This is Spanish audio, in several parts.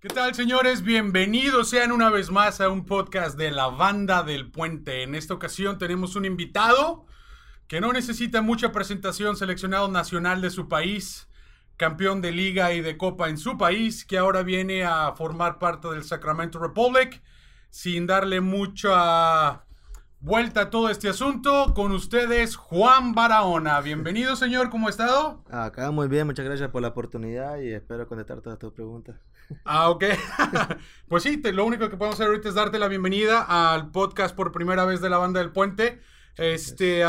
¿Qué tal, señores? Bienvenidos sean una vez más a un podcast de la banda del puente. En esta ocasión tenemos un invitado que no necesita mucha presentación, seleccionado nacional de su país, campeón de liga y de copa en su país, que ahora viene a formar parte del Sacramento Republic, sin darle mucha vuelta a todo este asunto. Con ustedes, Juan Barahona. Bienvenido, señor, ¿cómo ha estado? Acá muy bien, muchas gracias por la oportunidad y espero contestar todas tus preguntas. Ah, ok. pues sí, te- lo único que podemos hacer ahorita es darte la bienvenida al podcast por primera vez de la banda del puente. Este,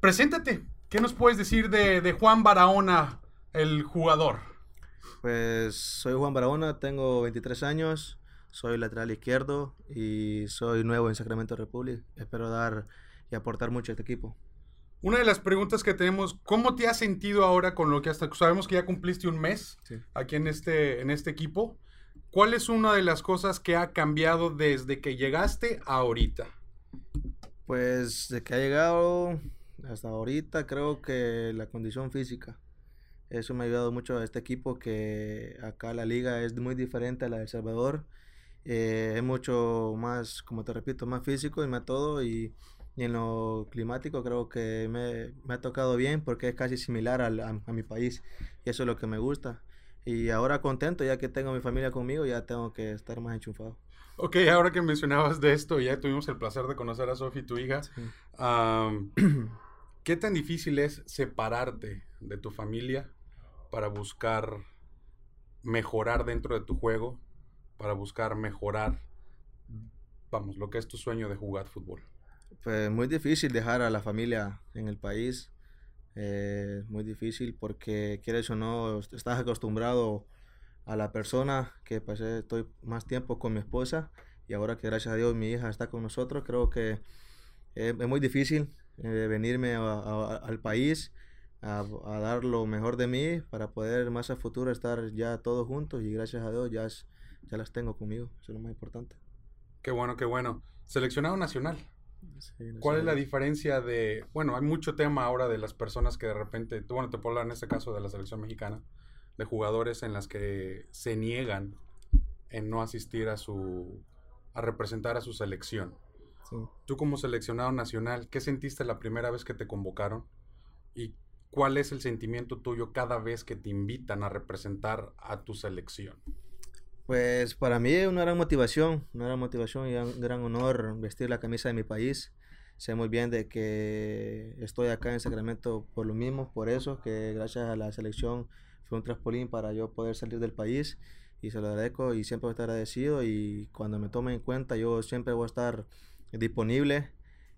preséntate. ¿Qué nos puedes decir de, de Juan Barahona, el jugador? Pues soy Juan Barahona, tengo 23 años, soy lateral izquierdo y soy nuevo en Sacramento Republic. Espero dar y aportar mucho a este equipo. Una de las preguntas que tenemos, ¿cómo te has sentido ahora con lo que hasta sabemos que ya cumpliste un mes Sí. aquí en este, en este equipo? ¿Cuál es una de las cosas que ha cambiado desde que llegaste a ahorita? Pues de que ha llegado hasta ahorita creo que la condición física. Eso me ha ayudado mucho a este equipo que acá la liga es muy diferente a la de El Salvador. Eh, es mucho más, como te repito, más físico y más todo. Y, y en lo climático creo que me, me ha tocado bien porque es casi similar al- a, a mi país. Y eso es lo que me gusta. Y ahora contento, ya que tengo a mi familia conmigo, ya tengo que estar más enchufado. Ok, ahora que mencionabas de esto, ya tuvimos el placer de conocer a Sofi, tu hija. Sí. Am, ¿Qué tan difícil es separarte de tu familia para buscar mejorar dentro de tu juego, para buscar mejorar, vamos, lo que es tu sueño de jugar fútbol? Pues muy difícil dejar a la familia en el país. eh, muy difícil porque quieres o no, est- estás acostumbrado a la persona que pasé, estoy más tiempo con mi esposa y ahora que gracias a Dios mi hija está con nosotros, creo que eh, es muy difícil eh, venirme a- a- al país a, a dar lo mejor de mí para poder más a futuro estar ya todos juntos y gracias a Dios ya, es- ya las tengo conmigo, eso es lo más importante. Qué bueno, qué bueno. Seleccionado nacional. Sí, ¿Cuál es la diferencia de, bueno, hay mucho tema ahora de las personas que de repente, tú, bueno, te puedo hablar en este caso de la selección mexicana, de jugadores en las que se niegan en no asistir a su, a representar a su selección. Sí. Tú como seleccionado nacional, ¿qué sentiste la primera vez que te convocaron? ¿Y cuál es el sentimiento tuyo cada vez que te invitan a representar a tu selección? Pues para mí una gran motivación, una gran motivación y un gran honor vestir la camisa de mi país. Sé muy bien de que estoy acá en Sacramento por lo mismo, por eso, que gracias a la selección fue un trampolín para yo poder salir del país y se lo agradezco y siempre voy a estar agradecido y cuando me tomen en cuenta yo siempre voy a estar disponible,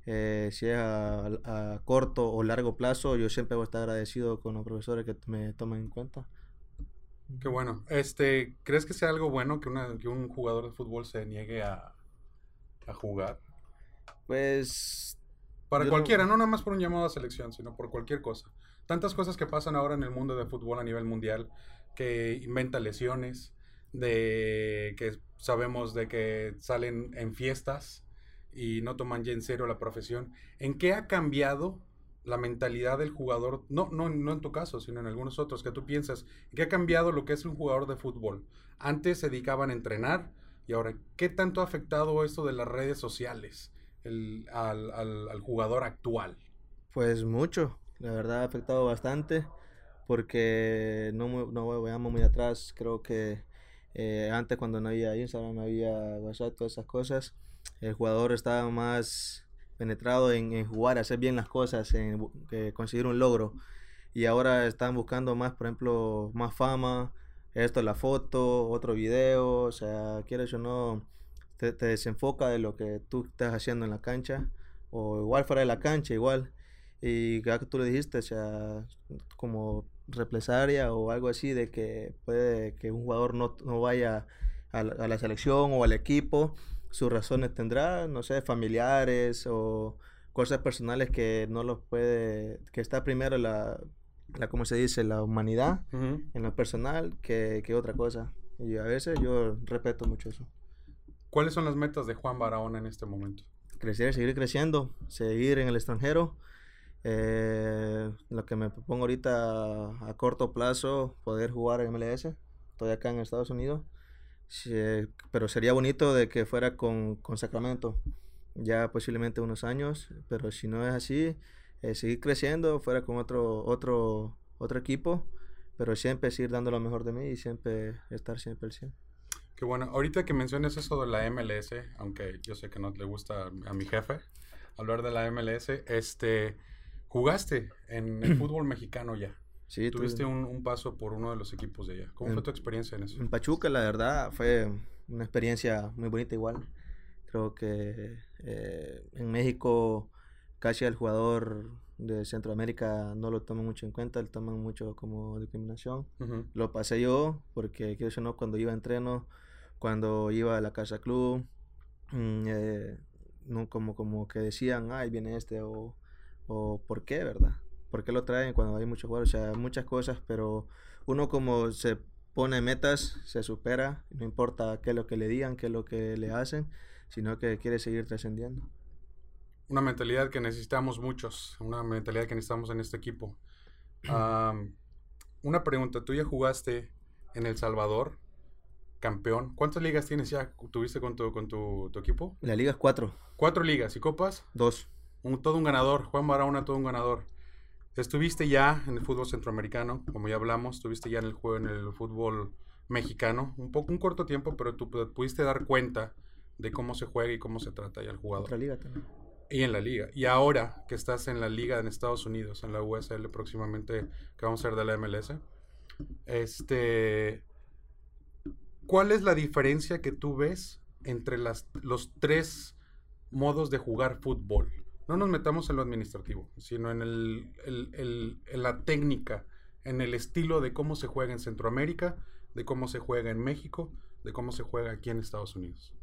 eh, si es a, a corto o largo plazo, yo siempre voy a estar agradecido con los profesores que me tomen en cuenta. Qué bueno. Este, ¿crees que sea algo bueno que, una- que un jugador de fútbol se niegue a, a jugar? Pues Para no- cualquiera, no nada más por un llamado a selección, sino por cualquier cosa. Tantas cosas que pasan ahora en el mundo de fútbol a nivel mundial, que inventa lesiones, de que sabemos de que salen en fiestas y no toman ya en serio la profesión. ¿En qué ha cambiado la mentalidad del jugador? No, no, no en tu caso, sino en algunos otros, que tú piensas, ¿qué ha cambiado lo que es un jugador de fútbol? Antes se dedicaban a entrenar y ahora, ¿qué tanto ha afectado esto de las redes sociales? el- al, al- jugador actual. Pues mucho, la verdad ha afectado bastante porque no, no vayamos muy atrás, creo que eh, antes cuando no había Instagram, no había WhatsApp, todas esas cosas, el jugador estaba más penetrado en, jugar, hacer bien las cosas, en que conseguir un logro y ahora están buscando más, por ejemplo, más fama, esto, la foto, otro video, o sea, quieres o no, te, desenfoca de lo que tú estás haciendo en la cancha o igual fuera de la cancha, igual. Y ya que tú le dijiste, o sea, como represalia o algo así, de que puede que un jugador no, no vaya a la selección o al equipo, sus razones tendrá, no sé, familiares o cosas personales que no los puede, que está primero la, la ¿cómo se dice? La humanidad en lo personal que, que otra cosa. Y a veces yo respeto mucho eso. ¿Cuáles son las metas de Juan Barahona en este momento? crecer, seguir creciendo, seguir en el extranjero. Eh, lo que me propongo ahorita a corto plazo, poder jugar en MLS. Estoy acá en Estados Unidos. Pero sería bonito de que fuera con, con, Sacramento, ya posiblemente unos años, pero si no es así, eh, seguir creciendo, fuera con otro, otro, otro equipo, pero siempre seguir dando lo mejor de mí y siempre estar siempre al 100. Qué bueno. Ahorita que menciones eso de la MLS, aunque yo sé que no le gusta a mi jefe hablar de la MLS, este, jugaste en el fútbol mexicano ya. Sí, Tuviste un, paso por uno de los equipos de allá. ¿Cómo fue tu experiencia en eso? En Pachuca, la verdad, fue una experiencia muy bonita igual. Creo que eh, en México casi al jugador de Centroamérica no lo toman mucho en cuenta, lo toman mucho como discriminación. Lo pasé yo porque, quiero decir, no, cuando iba a entreno, cuando iba a la casa club, mm, eh, no como, como que decían, ay, viene este, o, o por qué, ¿verdad? ¿Por qué lo traen cuando hay muchos jugadores? O sea, muchas cosas, pero uno como se pone metas, se supera, no importa qué es lo que le digan, qué es lo que le hacen, sino que quiere seguir trascendiendo. Una mentalidad que necesitamos muchos, una mentalidad que necesitamos en este equipo. una pregunta, tú ya jugaste en El Salvador, campeón. ¿Cuántas ligas tienes ya? ¿Tuviste con tu, con tu, equipo? La liga es cuatro. ¿Cuatro ligas y copas? Dos. Un, todo un ganador. Juan Barahona, todo un ganador. Estuviste ya en el fútbol centroamericano, como ya hablamos, estuviste ya en el juego en el fútbol mexicano, un poco un corto tiempo, pero tú pudiste dar cuenta de cómo se juega y cómo se trata ya el jugador. Otra liga también. Y en la liga. Y ahora que estás en la liga en Estados Unidos, en la USL próximamente, que vamos a ser de la MLS, este, ¿cuál es la diferencia que tú ves entre las, los tres modos de jugar fútbol? No nos metamos en lo administrativo, sino en, el, la técnica, en el estilo de cómo se juega en Centroamérica, de cómo se juega en México, de cómo se juega aquí en Estados Unidos.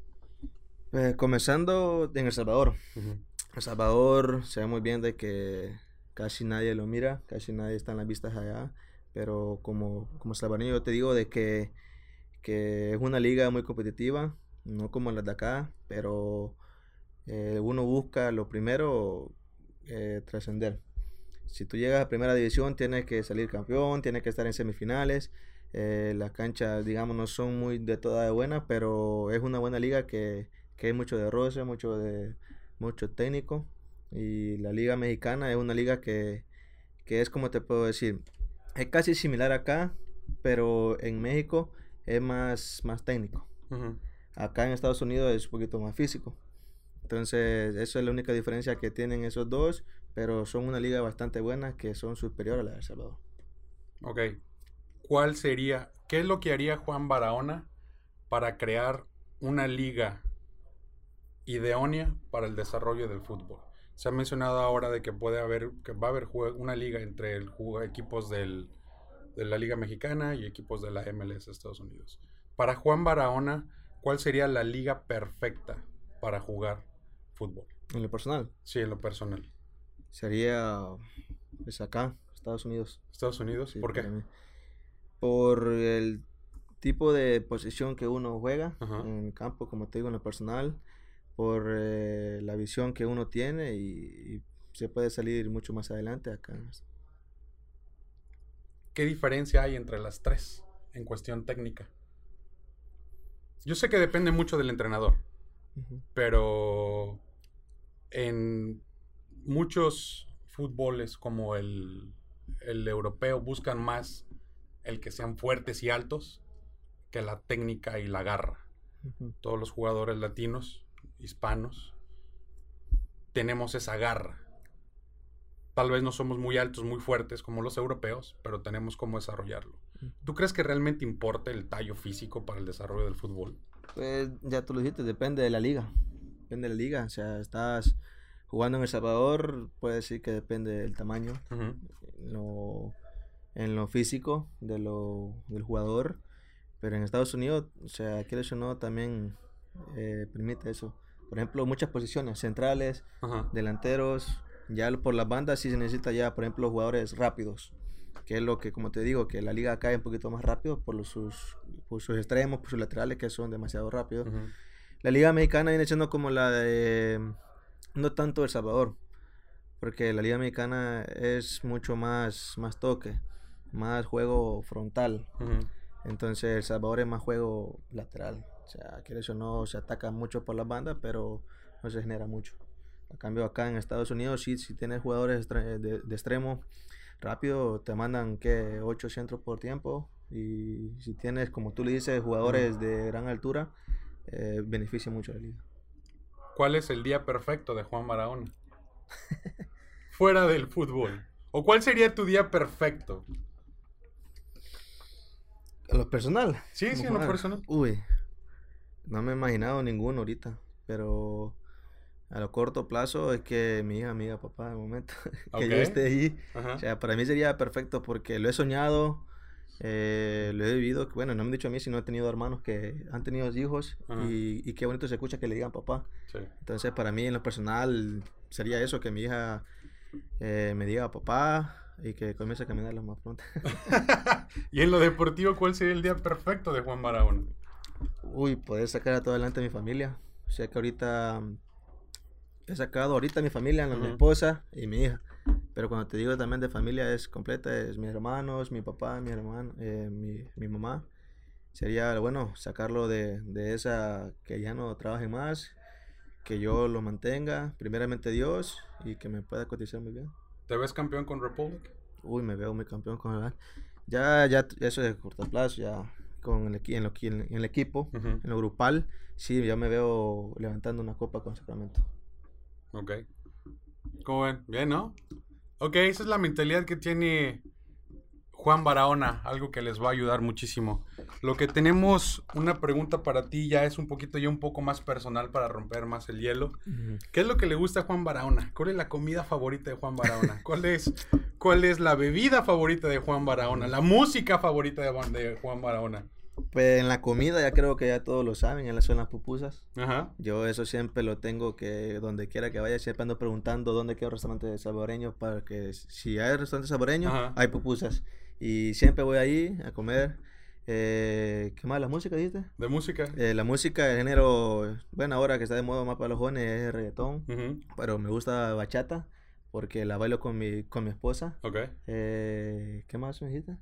Eh, comenzando en El Salvador. El Salvador se ve muy bien de que casi nadie lo mira, casi nadie está en las vistas allá, pero como, como salvadoreño yo te digo de que, que es una liga muy competitiva, no como las de acá, pero eh, uno busca lo primero eh, trascender. Si tú llegas a primera división, tienes que salir campeón, tienes que estar en semifinales. Eh, las canchas, digamos, no son muy de toda de buena, pero es una buena liga que, que hay mucho de roce, mucho de mucho técnico. Y la liga mexicana es una liga que, que es como te puedo decir, es casi similar acá, pero en México es más, más técnico. Acá en Estados Unidos es un poquito más físico. Entonces, eso es la única diferencia que tienen esos dos, pero son una liga bastante buena que son superiores a la de El Salvador. Ok. ¿Cuál sería, qué es lo que haría Juan Barahona para crear una liga idónea para el desarrollo del fútbol? Se ha mencionado ahora de que puede haber, que va a haber una liga entre el, equipos del, de la Liga Mexicana y equipos de la MLS de Estados Unidos. Para Juan Barahona, ¿cuál sería la liga perfecta para jugar fútbol. ¿En lo personal? Sí, en lo personal. Sería, pues acá, Estados Unidos. ¿Estados Unidos? ¿Por qué? Por el tipo de posición que uno juega en el campo, como te digo, en lo personal, por eh, la visión que uno tiene y, se puede salir mucho más adelante acá. ¿Qué diferencia hay entre las tres en cuestión técnica? Yo sé que depende mucho del entrenador, pero en muchos fútboles como el, europeo buscan más el que sean fuertes y altos que la técnica y la garra. Todos los jugadores latinos, hispanos, tenemos esa garra. Tal vez no somos muy altos, muy fuertes como los europeos, pero tenemos cómo desarrollarlo. ¿Tú crees que realmente importa el tallo físico para el desarrollo del fútbol? Pues ya tú lo dijiste, depende de la liga. Depende de la liga. O sea, estás jugando en El Salvador, puede decir que depende del tamaño, en lo físico de lo, del jugador. Pero en Estados Unidos, o sea, quieres o no, también eh, permite eso. Por ejemplo, muchas posiciones, centrales, delanteros. Ya por las bandas sí se necesita ya, por ejemplo, jugadores rápidos que es lo que, como te digo, que la liga cae un poquito más rápido por, los, sus, sus extremos, por sus laterales que son demasiado rápidos. La liga mexicana viene siendo como la de, no tanto El Salvador, porque la liga mexicana es mucho más, más toque, más juego frontal. Entonces El Salvador es más juego lateral. O sea, quieres o no, se ataca mucho por las bandas, pero no se genera mucho. A cambio acá en Estados Unidos, sí, si tienes jugadores de, de extremo rápido, te mandan que 8 centros por tiempo. Y si tienes, como tú le dices, jugadores de gran altura, eh, beneficia mucho la liga. ¿Cuál es el día perfecto de Juan Barahona? Fuera del fútbol. ¿O cuál sería tu día perfecto? ¿A lo personal? Sí, sí, a lo personal. Uy, no me he imaginado ninguno ahorita, pero a lo corto plazo es que mi hija, amiga, papá, de momento, que yo esté ahí. O sea, para mí sería perfecto porque lo he soñado, eh, lo he vivido. Bueno, no me han dicho a mí, sino he tenido hermanos que han tenido hijos y, y, qué bonito se escucha que le digan papá. Entonces, para mí, en lo personal, sería eso, que mi hija eh, me diga papá y que comience a caminar más pronto. y en lo deportivo, ¿cuál sería el día perfecto de Juan Barahona? Uy, poder sacar a todo adelante a mi familia. O sea que ahorita he sacado ahorita a mi familia, mi esposa y mi hija. Pero cuando te digo también de familia es completa, es mis hermanos, mi papá, mi hermano, eh, mi, mi, mamá. Sería bueno sacarlo de, de, esa que ya no trabaje más, que yo lo mantenga, primeramente Dios, y que me pueda cotizar muy bien. ¿Te ves campeón con Republic? Uy, me veo muy campeón con el Ya, ya, eso es de corto plazo, ya con el, en, lo, en, el equipo, en lo grupal, sí, ya me veo levantando una copa con Sacramento. Ok. ¿Cómo ven? Bien, ¿no? Ok, esa es la mentalidad que tiene Juan Barahona, algo que les va a ayudar muchísimo. Lo que tenemos, una pregunta para ti ya es un poquito ya un poco más personal para romper más el hielo. ¿Qué es lo que le gusta a Juan Barahona? ¿Cuál es la comida favorita de Juan Barahona? ¿Cuál es, cuál es la bebida favorita de Juan Barahona? ¿La música favorita de, de Juan Barahona? Pues en la comida ya creo que ya todos lo saben, en las zonas pupusas. Ajá. Yo eso siempre lo tengo que donde quiera que vaya, siempre ando preguntando dónde queda un restaurante salvadoreño para que si hay restaurante salvadoreño, hay pupusas. Y siempre voy ahí a comer. Eh, ¿Qué más? ¿La música dijiste? De música. Eh, la música de género, bueno, ahora que está de moda más para los jóvenes es reggaetón, pero me gusta bachata porque la bailo con mi, con mi esposa. Ok. Eh, ¿Qué más me dijiste?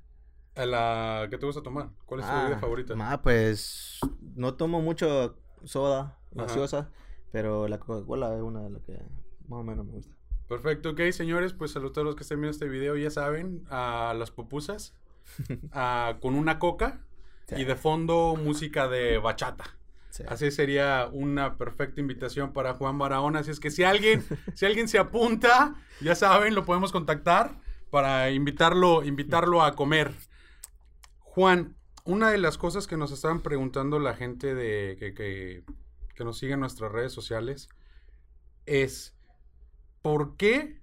La, ¿Qué te gusta tomar? ¿Cuál es tu bebida ah, favorita? Ah, pues no tomo mucho soda, gaseosa, pero la Coca-Cola es una de las que más o menos me gusta. Perfecto, ok, señores, pues a todos los que estén viendo este video ya saben, a las pupusas, con una coca y de fondo música de bachata. Así sería una perfecta invitación para Juan Barahona. Así es que si alguien, si alguien se apunta, ya saben, lo podemos contactar para invitarlo, invitarlo a comer. Juan, una de las cosas que nos estaban preguntando la gente de que, que, nos sigue en nuestras redes sociales es ¿por qué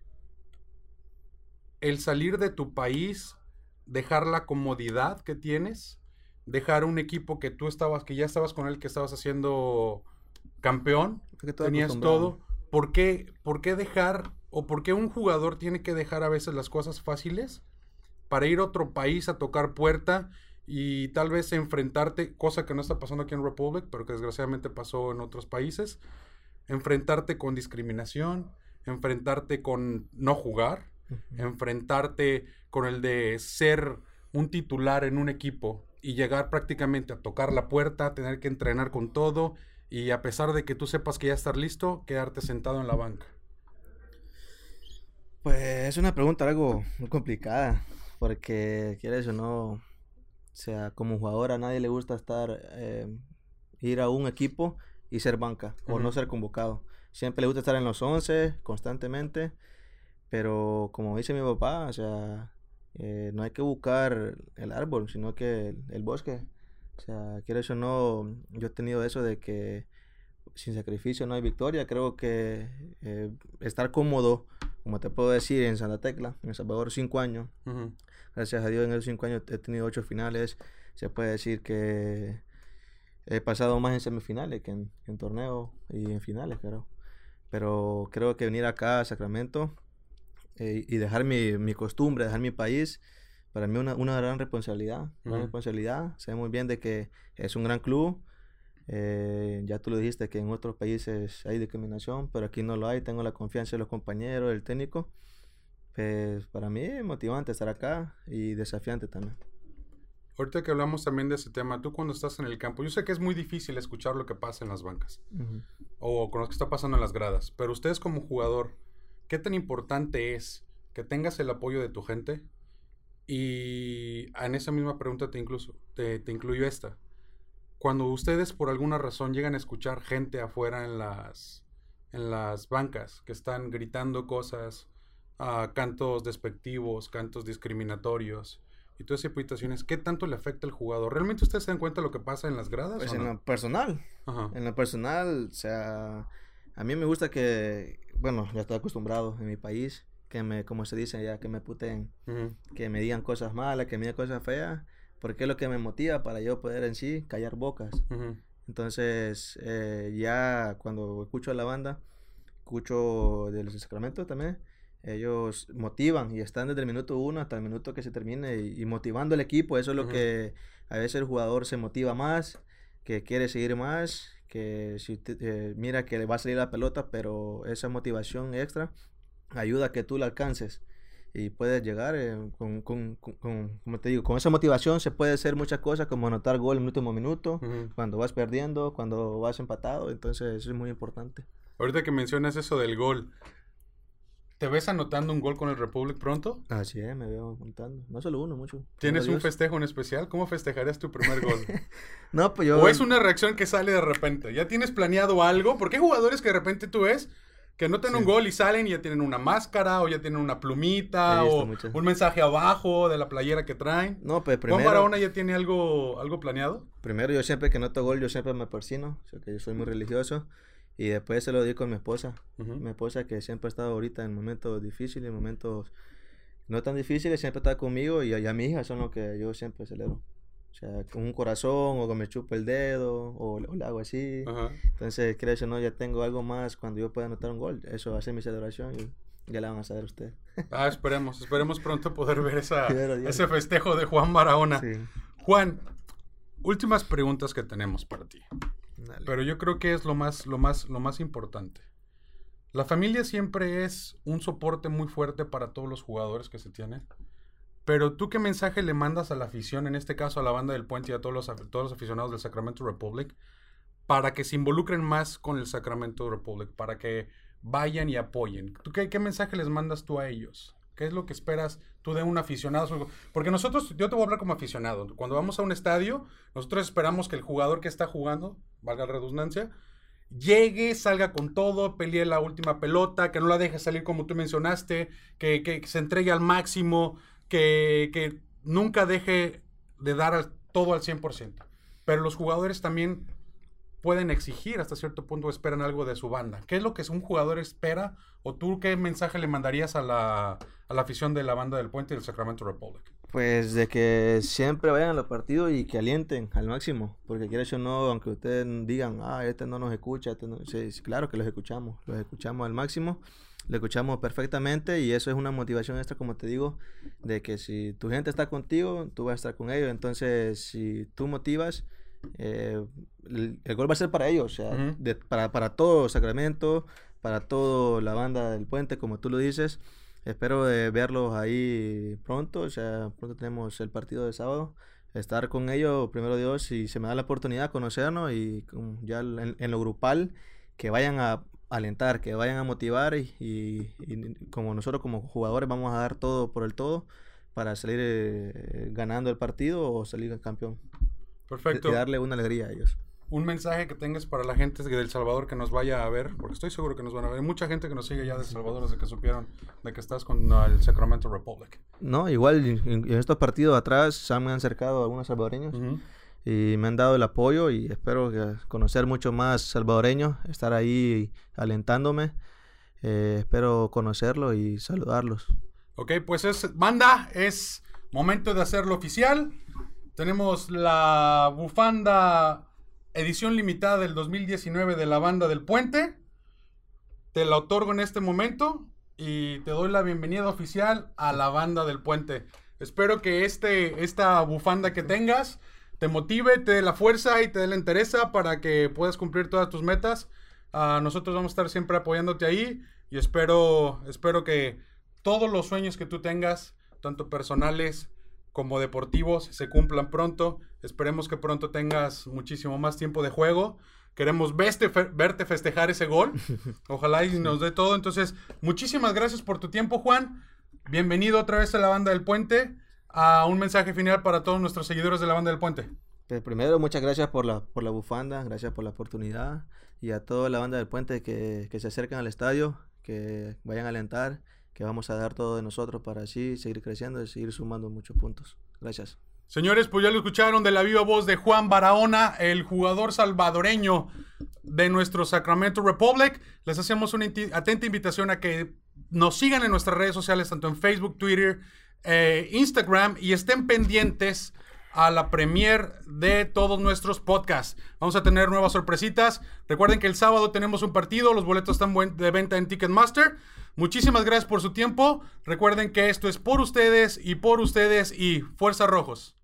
el salir de tu país, dejar la comodidad que tienes, dejar un equipo que tú estabas, que ya estabas con él, que estabas haciendo campeón, tenías todo, ¿por qué, ¿por qué dejar o por qué un jugador tiene que dejar a veces las cosas fáciles para ir a otro país a tocar puerta y tal vez enfrentarte, cosa que no está pasando aquí en Republic, pero que desgraciadamente pasó en otros países, enfrentarte con discriminación, enfrentarte con no jugar, enfrentarte con el de ser un titular en un equipo y llegar prácticamente a tocar la puerta, tener que entrenar con todo y a pesar de que tú sepas que ya estás listo, quedarte sentado en la banca. Pues es una pregunta algo muy complicada porque quieres o no, o sea, como jugador a nadie le gusta estar, eh, ir a un equipo y ser banca o no ser convocado. Siempre le gusta estar en los 11 constantemente, pero como dice mi papá, o sea, eh, no hay que buscar el árbol, sino que el, bosque. O sea, quieres o no, yo he tenido eso de que sin sacrificio no hay victoria. Creo que eh, estar cómodo, como te puedo decir, en Santa Tecla, en El Salvador, cinco años, Gracias a Dios en esos cinco años he tenido ocho finales. Se puede decir que he pasado más en semifinales que en, en torneos y en finales, creo. Pero creo que venir acá a Sacramento eh, y dejar mi, mi, costumbre, dejar mi país, para mí una, una gran responsabilidad. Una responsabilidad. Sé muy bien de que es un gran club. Eh, ya tú lo dijiste que en otros países hay discriminación, pero aquí no lo hay. Tengo la confianza de los compañeros, del técnico pues para mí es motivante estar acá y desafiante también. Ahorita que hablamos también de ese tema, tú cuando estás en el campo, yo sé que es muy difícil escuchar lo que pasa en las bancas o con lo que está pasando en las gradas, pero ustedes como jugador, ¿qué tan importante es que tengas el apoyo de tu gente? Y en esa misma pregunta te, incluso, te, te incluyo esta. Cuando ustedes por alguna razón llegan a escuchar gente afuera en las, en las bancas que están gritando cosas, uh, cantos despectivos, cantos discriminatorios y todas esas situaciones, ¿qué tanto le afecta al jugador? ¿Realmente ustedes se dan cuenta de lo que pasa en las gradas? Pues o en no? lo personal. Ajá. En lo personal, o sea, a mí me gusta que, bueno, ya estoy acostumbrado en mi país, que me, como se dice ya, que me puteen, Ujú. que me digan cosas malas, que me digan cosas feas, porque es lo que me motiva para yo poder en sí callar bocas. Entonces, eh, ya cuando escucho a la banda, escucho de los Sacramento también, ellos motivan y están desde el minuto uno hasta el minuto que se termine y, y motivando al equipo. Eso es lo Ujú. que a veces el jugador se motiva más, que quiere seguir más, que si te- eh, mira que le va a salir la pelota, pero esa motivación extra ayuda a que tú la alcances y puedes llegar eh, con, con, con- con- como te digo, con esa motivación se puede hacer muchas cosas como anotar gol en el último minuto, Ujú. cuando vas perdiendo, cuando vas empatado, entonces eso es muy importante. Ahorita que mencionas eso del gol, ¿te ves anotando un gol con el Republic pronto? Así es, me veo contando. No solo uno, mucho. ¿Tienes un festejo en especial? ¿Cómo festejarías tu primer gol? No, pues yo... ¿O es una reacción que sale de repente? ¿Ya tienes planeado algo? Porque hay jugadores que de repente tú ves que anotan Sí. un gol y salen y ya tienen una máscara o ya tienen una plumita o muchas. un mensaje abajo de la playera que traen. No, pues ¿Juan primero... Barahona ya tiene algo, algo planeado? Primero yo siempre que noto gol, yo siempre me persino, o sea que yo soy muy religioso. Y después se lo di con mi esposa. Ujú. Mi esposa que siempre ha estado ahorita en momentos difíciles, en momentos no tan difíciles, siempre está conmigo y, y a mi hija son lo que yo siempre celebro. O sea, con un corazón o que me chupa el dedo o, o le hago así. Ajá. Entonces, creo que no, ya tengo algo más cuando yo pueda anotar un gol. Eso va a ser mi celebración y ya la van a saber ustedes. Ah, esperemos, esperemos pronto poder ver esa, ese festejo de Juan Barahona. Sí. Juan, últimas preguntas que tenemos para ti. Pero yo creo que es lo más, lo más, lo más importante. La familia siempre es un soporte muy fuerte para todos los jugadores que se tienen. Pero tú qué mensaje le mandas a la afición, en este caso a la banda del Puente y a todos los, todos los aficionados del Sacramento Republic, para que se involucren más con el Sacramento Republic, para que vayan y apoyen. ¿Tú qué mensaje les mandas tú a ellos? ¿Qué es lo que esperas tú de un aficionado? Porque nosotros, yo te voy a hablar como aficionado. Cuando vamos a un estadio, nosotros esperamos que el jugador que está jugando, valga la redundancia, llegue, salga con todo, pelee la última pelota, que no la deje salir como tú mencionaste, que, que se entregue al máximo, que, que nunca deje de dar al- todo al 100%. Pero los jugadores también pueden exigir hasta cierto punto, esperan algo de su banda. ¿Qué es lo que un jugador espera? ¿O tú qué mensaje le mandarías a la, a la afición de la banda del Puente y del Sacramento Republic? Pues de que siempre vayan a los partidos y que alienten al máximo, porque quieras o no, aunque ustedes digan, ah, este no nos escucha, este no... sí, claro que los escuchamos, los escuchamos al máximo, lo escuchamos perfectamente y eso es una motivación extra, como te digo, de que si tu gente está contigo, tú vas a estar con ellos, entonces si tú motivas, eh, el, el gol va a ser para ellos, o sea, de- para, para todo Sacramento, para toda la banda del puente, como tú lo dices. Espero de verlos ahí pronto, o sea, pronto tenemos el partido de sábado. Estar con ellos, primero Dios, si se me da la oportunidad, conocernos y ya en, en lo grupal, que vayan a alentar, que vayan a motivar y, y- y como nosotros como jugadores vamos a dar todo por el todo para salir eh, ganando el partido o salir campeón. Perfecto. Y darle una alegría a ellos. Un mensaje que tengas para la gente de El Salvador que nos vaya a ver, porque estoy seguro que nos van a ver. Hay mucha gente que nos sigue ya de El Salvador desde que supieron de que estás con uh, el Sacramento Republic. No, igual en, en estos partidos atrás se me han acercado algunos salvadoreños y me han dado el apoyo y espero que conocer mucho más salvadoreños, estar ahí alentándome. Eh, espero conocerlos y saludarlos. Ok, pues es banda, es momento de hacerlo oficial. Tenemos la bufanda edición limitada del 2019 de la banda del puente. Te la otorgo en este momento y te doy la bienvenida oficial a la banda del puente. Espero que este, esta bufanda que tengas te motive, te dé la fuerza y te dé la entereza para que puedas cumplir todas tus metas. Ah, nosotros vamos a estar siempre apoyándote ahí y espero, espero que todos los sueños que tú tengas, tanto personales como deportivos se cumplan pronto. Esperemos que pronto tengas muchísimo más tiempo de juego. Queremos verte, verte festejar ese gol. Ojalá y nos dé todo. Entonces, muchísimas gracias por tu tiempo, Juan. Bienvenido otra vez a la banda del puente. A un mensaje final para todos nuestros seguidores de la banda del puente. Pues primero, muchas gracias por la, por la bufanda, gracias por la oportunidad y a toda la banda del puente que, que se acerquen al estadio, que vayan a alentar, que vamos a dar todo de nosotros para así seguir creciendo y seguir sumando muchos puntos. Gracias. Señores, pues ya lo escucharon de la viva voz de Juan Barahona, el jugador salvadoreño de nuestro Sacramento Republic. Les hacemos una atenta invitación a que nos sigan en nuestras redes sociales, tanto en Facebook, Twitter, eh, Instagram, y estén pendientes a la premier de todos nuestros podcasts. Vamos a tener nuevas sorpresitas. Recuerden que el sábado tenemos un partido, los boletos están de venta en Ticketmaster. Muchísimas gracias por su tiempo. Recuerden que esto es por ustedes y por ustedes y Fuerza Rojos.